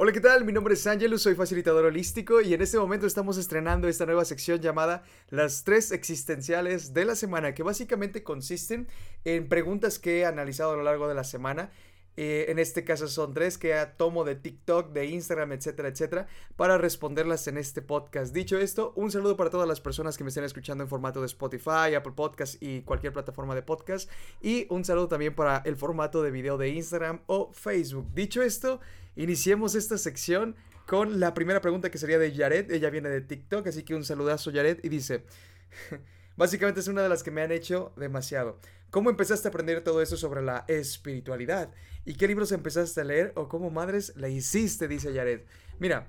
Hola, ¿qué tal? Mi nombre es Angelus, soy facilitador holístico y en este momento estamos estrenando esta nueva sección llamada Las tres existenciales de la semana, que básicamente consisten en preguntas que he analizado a lo largo de la semana. Eh, en este caso son tres que tomo de TikTok, de Instagram, etcétera, etcétera, para responderlas en este podcast. Dicho esto, un saludo para todas las personas que me estén escuchando en formato de Spotify, Apple Podcast y cualquier plataforma de podcast. Y un saludo también para el formato de video de Instagram o Facebook. Dicho esto, Iniciemos esta sección con la primera pregunta que sería de Jared. Ella viene de TikTok, así que un saludazo Jared y dice, básicamente es una de las que me han hecho demasiado. ¿Cómo empezaste a aprender todo eso sobre la espiritualidad? ¿Y qué libros empezaste a leer o cómo madres la hiciste? Dice Jared. Mira,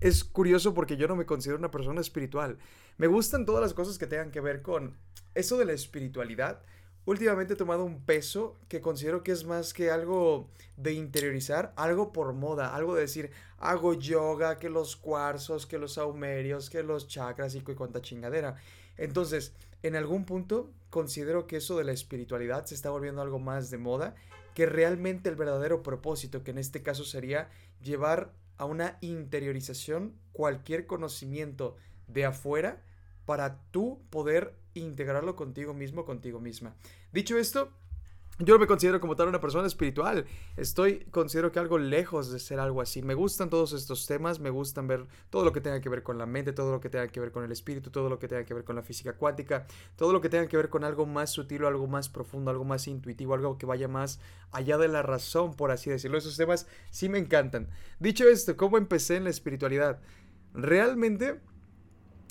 es curioso porque yo no me considero una persona espiritual. Me gustan todas las cosas que tengan que ver con eso de la espiritualidad últimamente he tomado un peso que considero que es más que algo de interiorizar, algo por moda, algo de decir, hago yoga, que los cuarzos, que los saumerios, que los chakras y cuanta chingadera. Entonces, en algún punto considero que eso de la espiritualidad se está volviendo algo más de moda que realmente el verdadero propósito, que en este caso sería llevar a una interiorización cualquier conocimiento de afuera para tú poder integrarlo contigo mismo, contigo misma. Dicho esto, yo no me considero como tal una persona espiritual. Estoy, considero que algo lejos de ser algo así. Me gustan todos estos temas, me gustan ver todo lo que tenga que ver con la mente, todo lo que tenga que ver con el espíritu, todo lo que tenga que ver con la física cuántica, todo lo que tenga que ver con algo más sutil, algo más profundo, algo más intuitivo, algo que vaya más allá de la razón, por así decirlo. Esos temas sí me encantan. Dicho esto, ¿cómo empecé en la espiritualidad? Realmente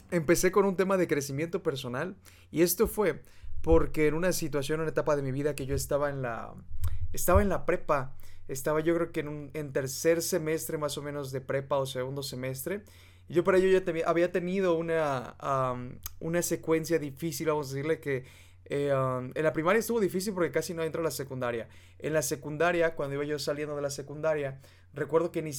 empecé con un tema de crecimiento personal y esto fue porque en una situación, una etapa de mi vida que yo estaba en la, estaba en la prepa, estaba yo creo que en, un, en tercer semestre más o menos de prepa o segundo semestre. Y yo para ello ya había tenido una, una secuencia difícil, vamos a decirle que eh, en la primaria estuvo difícil porque casi no entró a la secundaria. En la secundaria, cuando iba yo saliendo de la secundaria, recuerdo que ni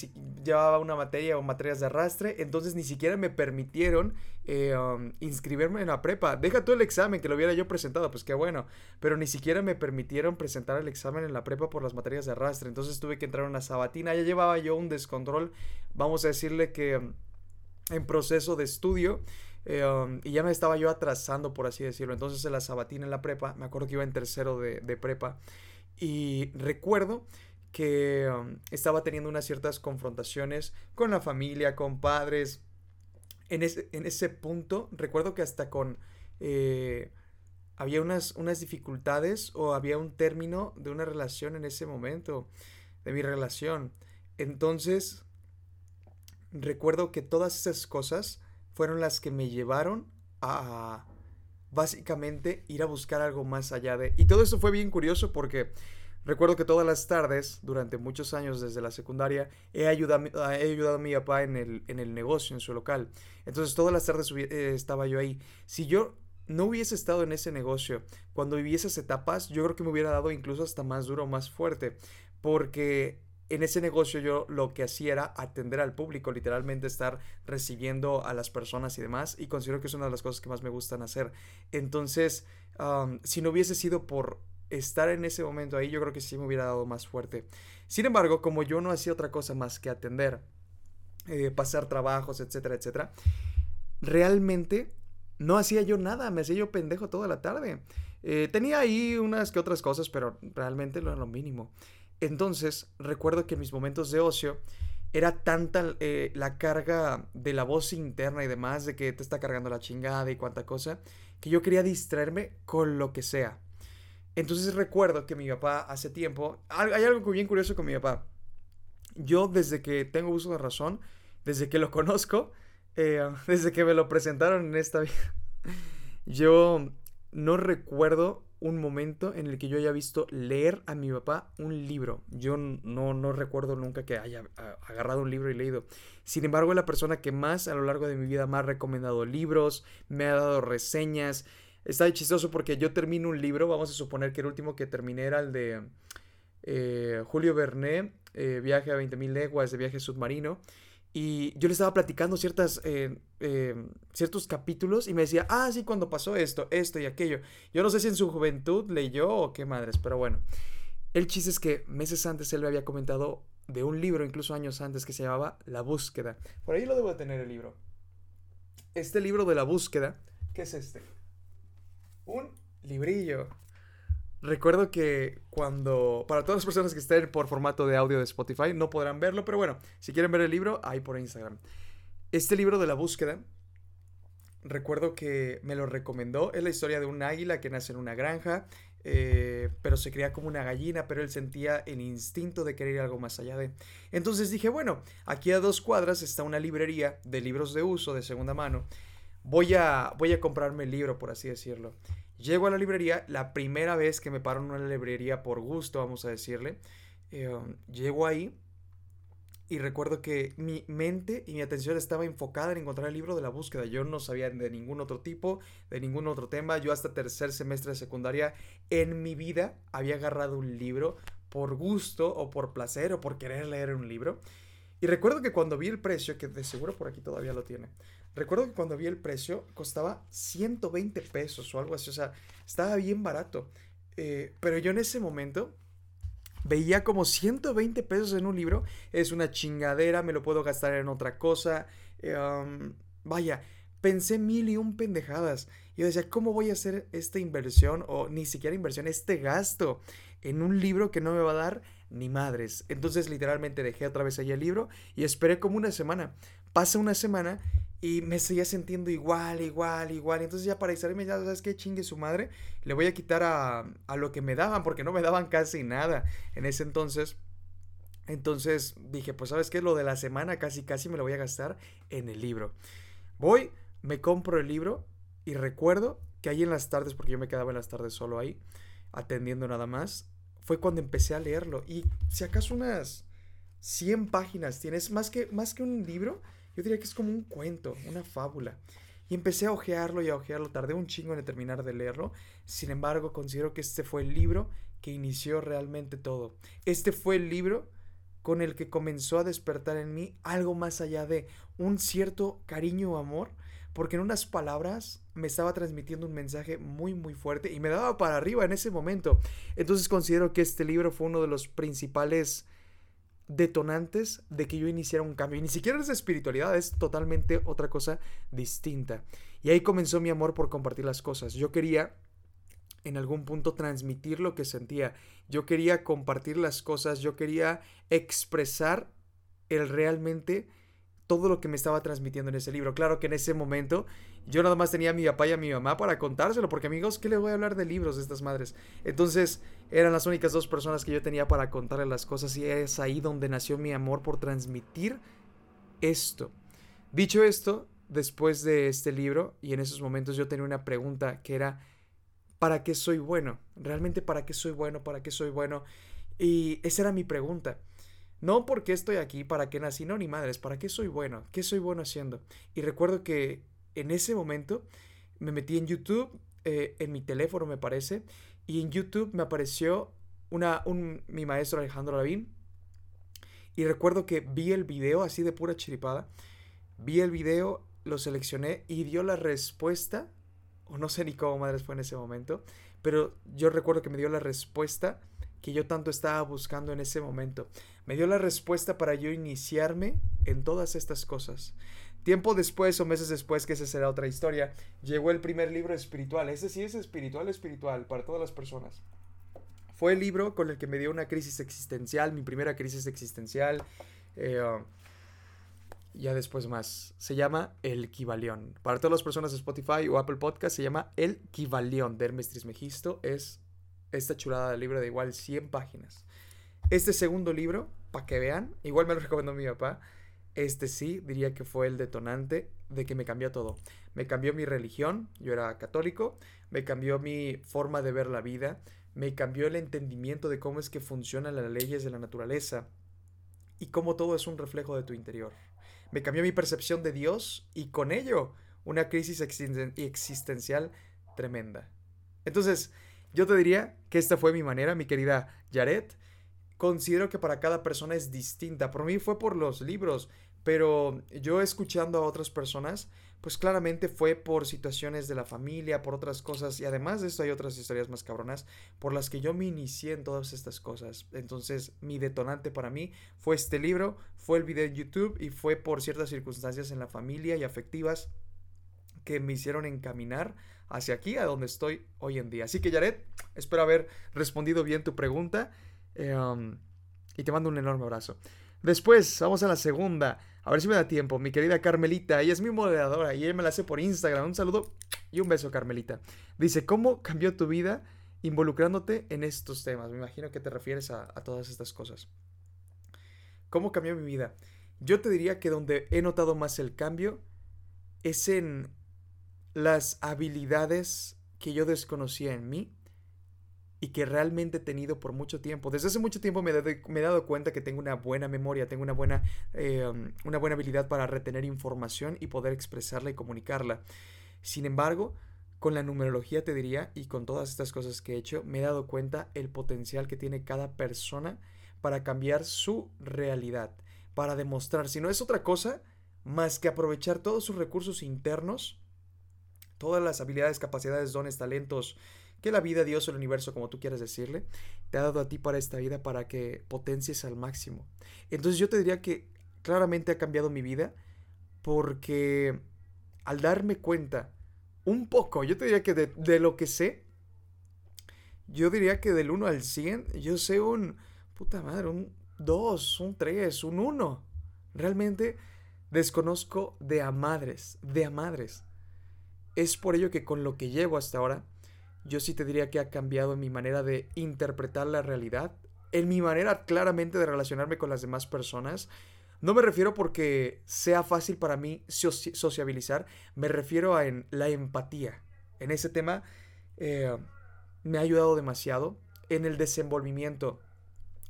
llevaba una materia o materias de arrastre, entonces ni siquiera me permitieron eh, inscribirme en la prepa. Deja todo el examen, que lo hubiera yo presentado, pues qué bueno, pero ni siquiera me permitieron presentar el examen en la prepa por las materias de arrastre, entonces tuve que entrar a una sabatina, ya llevaba yo un descontrol, vamos a decirle que en proceso de estudio. Eh, um, y ya me estaba yo atrasando, por así decirlo. Entonces en la sabatina en la prepa, me acuerdo que iba en tercero de, prepa. Y recuerdo que um, estaba teniendo unas ciertas confrontaciones con la familia, con padres. En ese, en ese punto, recuerdo que hasta con... Eh, había unas, unas dificultades o había un término de una relación en ese momento, de mi relación. Entonces, recuerdo que todas esas cosas fueron las que me llevaron a básicamente ir a buscar algo más allá de... Y todo esto fue bien curioso porque recuerdo que todas las tardes, durante muchos años desde la secundaria, he ayudado, he ayudado a mi papá en el, en el negocio, en su local. Entonces todas las tardes eh, estaba yo ahí. Si yo no hubiese estado en ese negocio, cuando viví esas etapas, yo creo que me hubiera dado incluso hasta más duro, más fuerte, porque en ese negocio yo lo que hacía era atender al público, literalmente estar recibiendo a las personas y demás, y considero que es una de las cosas que más me gustan hacer. Entonces, si no hubiese sido por estar en ese momento ahí, yo creo que sí me hubiera dado más fuerte. Sin embargo, como yo no hacía otra cosa más que atender, eh, pasar trabajos, etcétera, etcétera, realmente no hacía yo nada, me hacía yo pendejo toda la tarde. Eh, tenía ahí unas que otras cosas, pero realmente lo, lo mínimo. Entonces, recuerdo que en mis momentos de ocio era tanta eh, la carga de la voz interna y demás, de que te está cargando la chingada y cuánta cosa, que yo quería distraerme con lo que sea. Entonces recuerdo que mi papá hace tiempo, hay algo bien curioso con mi papá. Yo desde que tengo uso de razón, desde que lo conozco, eh, desde que me lo presentaron en esta vida, yo no recuerdo un momento en el que yo haya visto leer a mi papá un libro. Yo no, no recuerdo nunca que haya agarrado un libro y leído. Sin embargo, es la persona que más a lo largo de mi vida me ha recomendado libros, me ha dado reseñas. Está chistoso porque yo termino un libro, vamos a suponer que el último que terminé era el de eh, Julio Vernet, eh, Viaje a 20.000 leguas de viaje submarino. Y yo le estaba platicando ciertas, eh, ciertos capítulos y me decía, ah, sí, cuando pasó esto, esto y aquello. Yo no sé si en su juventud leyó o qué madres, pero bueno. El chiste es que meses antes él me había comentado de un libro, incluso años antes, que se llamaba La búsqueda. Por ahí lo debo de tener el libro. Este libro de la búsqueda, ¿qué es este? Un librillo. Recuerdo que cuando, para todas las personas que estén por formato de audio de Spotify, no podrán verlo, pero bueno, si quieren ver el libro, ahí por Instagram. Este libro de la búsqueda, recuerdo que me lo recomendó, es la historia de un águila que nace en una granja, eh, pero se cría como una gallina, pero él sentía el instinto de querer ir algo más allá de. Entonces dije, bueno, aquí a dos cuadras está una librería de libros de uso de segunda mano. Voy a, voy a comprarme el libro, por así decirlo. Llego a la librería, la primera vez que me paro en una librería por gusto, vamos a decirle. Eh, llego ahí y recuerdo que mi mente y mi atención estaba enfocada en encontrar el libro de la búsqueda. Yo no sabía de ningún otro tipo, de ningún otro tema. Yo hasta tercer semestre de secundaria en mi vida había agarrado un libro por gusto o por placer o por querer leer un libro. Y recuerdo que cuando vi el precio, que de seguro por aquí todavía lo tiene, recuerdo que cuando vi el precio costaba 120 pesos o algo así, o sea, estaba bien barato. Eh, pero yo en ese momento veía como 120 pesos en un libro, es una chingadera, me lo puedo gastar en otra cosa. Em, vaya, pensé mil y un pendejadas. Yo decía, ¿cómo voy a hacer esta inversión o ni siquiera inversión, este gasto en un libro que no me va a dar ni madres? Entonces literalmente dejé otra vez ahí el libro y esperé como una semana. Pasa una semana y me seguía sintiendo igual, igual, igual. Entonces ya para irme ya sabes qué chingue su madre, le voy a quitar a, a lo que me daban, porque no me daban casi nada en ese entonces. Entonces dije, pues sabes qué, lo de la semana casi casi me lo voy a gastar en el libro. Voy, me compro el libro y recuerdo que ahí en las tardes, porque yo me quedaba en las tardes solo ahí, atendiendo nada más, fue cuando empecé a leerlo. Y si acaso unas 100 páginas tienes, más que, más que un libro, yo diría que es como un cuento, una fábula. Y empecé a ojearlo y a ojearlo. Tardé un chingo en terminar de leerlo. Sin embargo, considero que este fue el libro que inició realmente todo. Este fue el libro con el que comenzó a despertar en mí algo más allá de un cierto cariño o amor, porque en unas palabras me estaba transmitiendo un mensaje muy muy fuerte y me daba para arriba en ese momento. Entonces considero que este libro fue uno de los principales detonantes de que yo iniciara un cambio. Y ni siquiera es espiritualidad, es totalmente otra cosa distinta. Y ahí comenzó mi amor por compartir las cosas. Yo quería en algún punto transmitir lo que sentía. Yo quería compartir las cosas, yo quería expresar el realmente todo lo que me estaba transmitiendo en ese libro. Claro que en ese momento yo nada más tenía a mi papá y a mi mamá para contárselo, porque amigos, ¿qué les voy a hablar de libros de estas madres? Entonces eran las únicas dos personas que yo tenía para contarle las cosas y es ahí donde nació mi amor por transmitir esto. Dicho esto, después de este libro y en esos momentos yo tenía una pregunta que era, ¿para qué soy bueno? ¿Realmente para qué soy bueno? ¿Para qué soy bueno? Y esa era mi pregunta. No porque estoy aquí, para qué nací, no, ni madres, para qué soy bueno, qué soy bueno haciendo. Y recuerdo que en ese momento me metí en YouTube, eh, en mi teléfono me parece, y en YouTube me apareció una, un, mi maestro Alejandro Lavín. Y recuerdo que vi el video así de pura chiripada. Vi el video, lo seleccioné y dio la respuesta. O no sé ni cómo madres fue en ese momento. Pero yo recuerdo que me dio la respuesta que yo tanto estaba buscando en ese momento. Me dio la respuesta para yo iniciarme en todas estas cosas. Tiempo después o meses después, que esa será otra historia, llegó el primer libro espiritual. Ese sí es espiritual, espiritual, para todas las personas. Fue el libro con el que me dio una crisis existencial, mi primera crisis existencial. Eh, ya después más. Se llama El Kivalión. Para todas las personas de Spotify o Apple Podcast, se llama El Kivalión de Hermes Trismegisto. Es esta chulada de libro de igual 100 páginas. Este segundo libro, para que vean, igual me lo recomendó mi papá este sí diría que fue el detonante de que me cambió todo. Me cambió mi religión, yo era católico, me cambió mi forma de ver la vida, me cambió el entendimiento de cómo es que funcionan las leyes de la naturaleza y cómo todo es un reflejo de tu interior. Me cambió mi percepción de Dios y con ello una crisis existencial tremenda. Entonces, yo te diría que esta fue mi manera, mi querida Jared, considero que para cada persona es distinta. Por mí fue por los libros, Pero yo escuchando a otras personas, pues claramente fue por situaciones de la familia, por otras cosas, y además de esto hay otras historias más cabronas por las que yo me inicié en todas estas cosas. Entonces, mi detonante para mí fue este libro, fue el video en YouTube y fue por ciertas circunstancias en la familia y afectivas que me hicieron encaminar hacia aquí, a donde estoy hoy en día. Así que, Jared, espero haber respondido bien tu pregunta eh, um, y te mando un enorme abrazo. Después, vamos a la segunda. A ver si me da tiempo. Mi querida Carmelita, ella es mi moderadora y ella me la hace por Instagram. Un saludo y un beso, Carmelita. Dice, ¿cómo cambió tu vida involucrándote en estos temas? Me imagino que te refieres a, a todas estas cosas. ¿Cómo cambió mi vida? Yo te diría que donde he notado más el cambio es en las habilidades que yo desconocía en mí y que realmente he tenido por mucho tiempo. Desde hace mucho tiempo me, he dado cuenta que tengo una buena memoria, tengo una buena, eh, um, una buena habilidad para retener información y poder expresarla y comunicarla. Sin embargo, con la numerología te diría, y con todas estas cosas que he hecho, me he dado cuenta el potencial que tiene cada persona para cambiar su realidad, para demostrar, si no es otra cosa, más que aprovechar todos sus recursos internos, todas las habilidades, capacidades, dones, talentos, que la vida, Dios o el universo, como tú quieras decirle, te ha dado a ti para esta vida para que potencies al máximo. Entonces yo te diría que claramente ha cambiado mi vida porque al darme cuenta un poco, yo te diría que de, lo que sé, yo diría que del 1 al 100, yo sé un, puta madre, un 2, un 3, un 1. Realmente desconozco de a madres, de a madres. Es por ello que con lo que llevo hasta ahora, yo sí te diría que ha cambiado mi manera de interpretar la realidad, en mi manera claramente de relacionarme con las demás personas. No me refiero porque sea fácil para mí sociabilizar, me refiero a la empatía. En ese tema eh, me ha ayudado demasiado en el desenvolvimiento,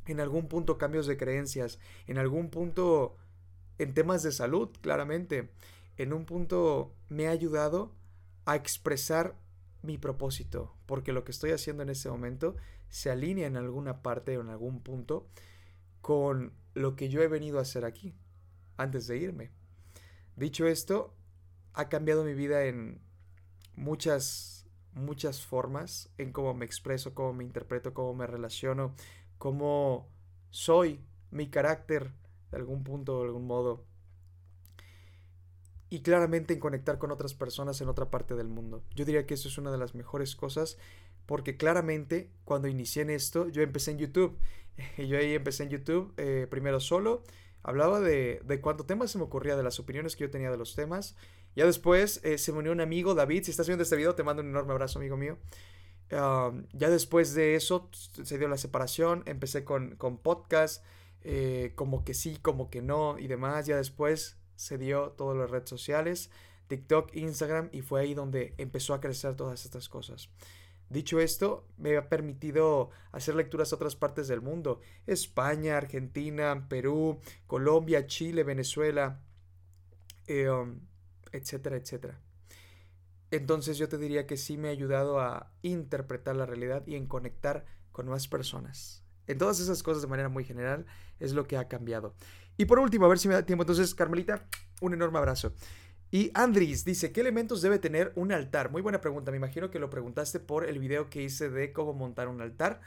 en algún punto cambios de creencias, en algún punto en temas de salud, claramente. En un punto me ha ayudado a expresar mi propósito, porque lo que estoy haciendo en ese momento se alinea en alguna parte o en algún punto con lo que yo he venido a hacer aquí, antes de irme. Dicho esto, ha cambiado mi vida en muchas, muchas formas, en cómo me expreso, cómo me interpreto, cómo me relaciono, cómo soy, mi carácter, de algún punto, de algún modo y claramente en conectar con otras personas en otra parte del mundo. Yo diría que eso es una de las mejores cosas porque claramente cuando inicié en esto yo empecé en YouTube. Yo ahí empecé en YouTube eh, primero solo. Hablaba de, de cuánto temas se me ocurría, de las opiniones que yo tenía de los temas. Ya después eh, se me unió un amigo, David. Si estás viendo este video, te mando un enorme abrazo, amigo mío. ya después de eso se dio la separación. Empecé con, con podcast, eh, como que sí, como que no y demás. Ya después se dio todas las redes sociales, TikTok, Instagram, y fue ahí donde empezó a crecer todas estas cosas. Dicho esto, me ha permitido hacer lecturas a otras partes del mundo, España, Argentina, Perú, Colombia, Chile, Venezuela, eh, um, etcétera, etcétera. Entonces yo te diría que sí me ha ayudado a interpretar la realidad y en conectar con más personas. En todas esas cosas de manera muy general es lo que ha cambiado. Y por último, a ver si me da tiempo. Entonces, Carmelita, un enorme abrazo. Y Andris dice, ¿qué elementos debe tener un altar? Muy buena pregunta, me imagino que lo preguntaste por el video que hice de cómo montar un altar.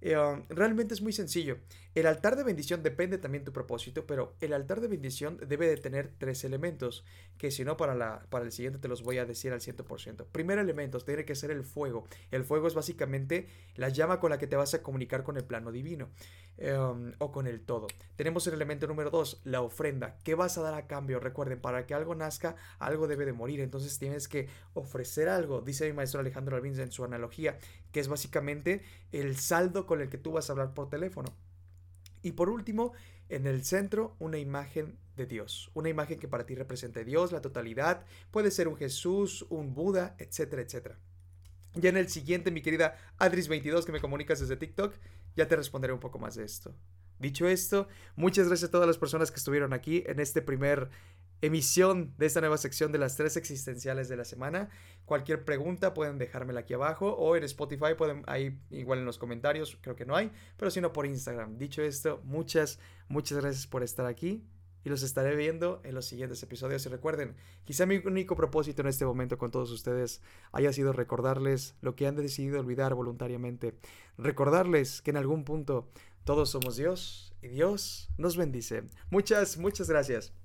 Eh, um, realmente es muy sencillo. El altar de bendición depende también de tu propósito, pero el altar de bendición debe de tener tres elementos, que si no para, la, para el siguiente te los voy a decir al 100%. Primer elemento tiene que ser el fuego. El fuego es básicamente la llama con la que te vas a comunicar con el plano divino eh, um, o con el todo. Tenemos el elemento número dos, la ofrenda. ¿Qué vas a dar a cambio? Recuerden, para que algo nazca, algo debe de morir. Entonces tienes que ofrecer algo, dice mi maestro Alejandro Alvin en su analogía, que es básicamente el saldo con el que tú vas a hablar por teléfono. Y por último, en el centro, una imagen de Dios. Una imagen que para ti represente Dios, la totalidad. Puede ser un Jesús, un Buda, etcétera, etcétera. Ya en el siguiente, mi querida Adris22, que me comunicas desde TikTok, ya te responderé un poco más de esto. Dicho esto, muchas gracias a todas las personas que estuvieron aquí en este primer emisión de esta nueva sección de las tres existenciales de la semana. Cualquier pregunta pueden dejármela aquí abajo o en Spotify pueden ahí igual en los comentarios, creo que no hay, pero si no por Instagram. Dicho esto, muchas, muchas gracias por estar aquí y los estaré viendo en los siguientes episodios. Y recuerden, quizá mi único propósito en este momento con todos ustedes haya sido recordarles lo que han decidido olvidar voluntariamente. Recordarles que en algún punto todos somos Dios y Dios nos bendice. Muchas, muchas gracias.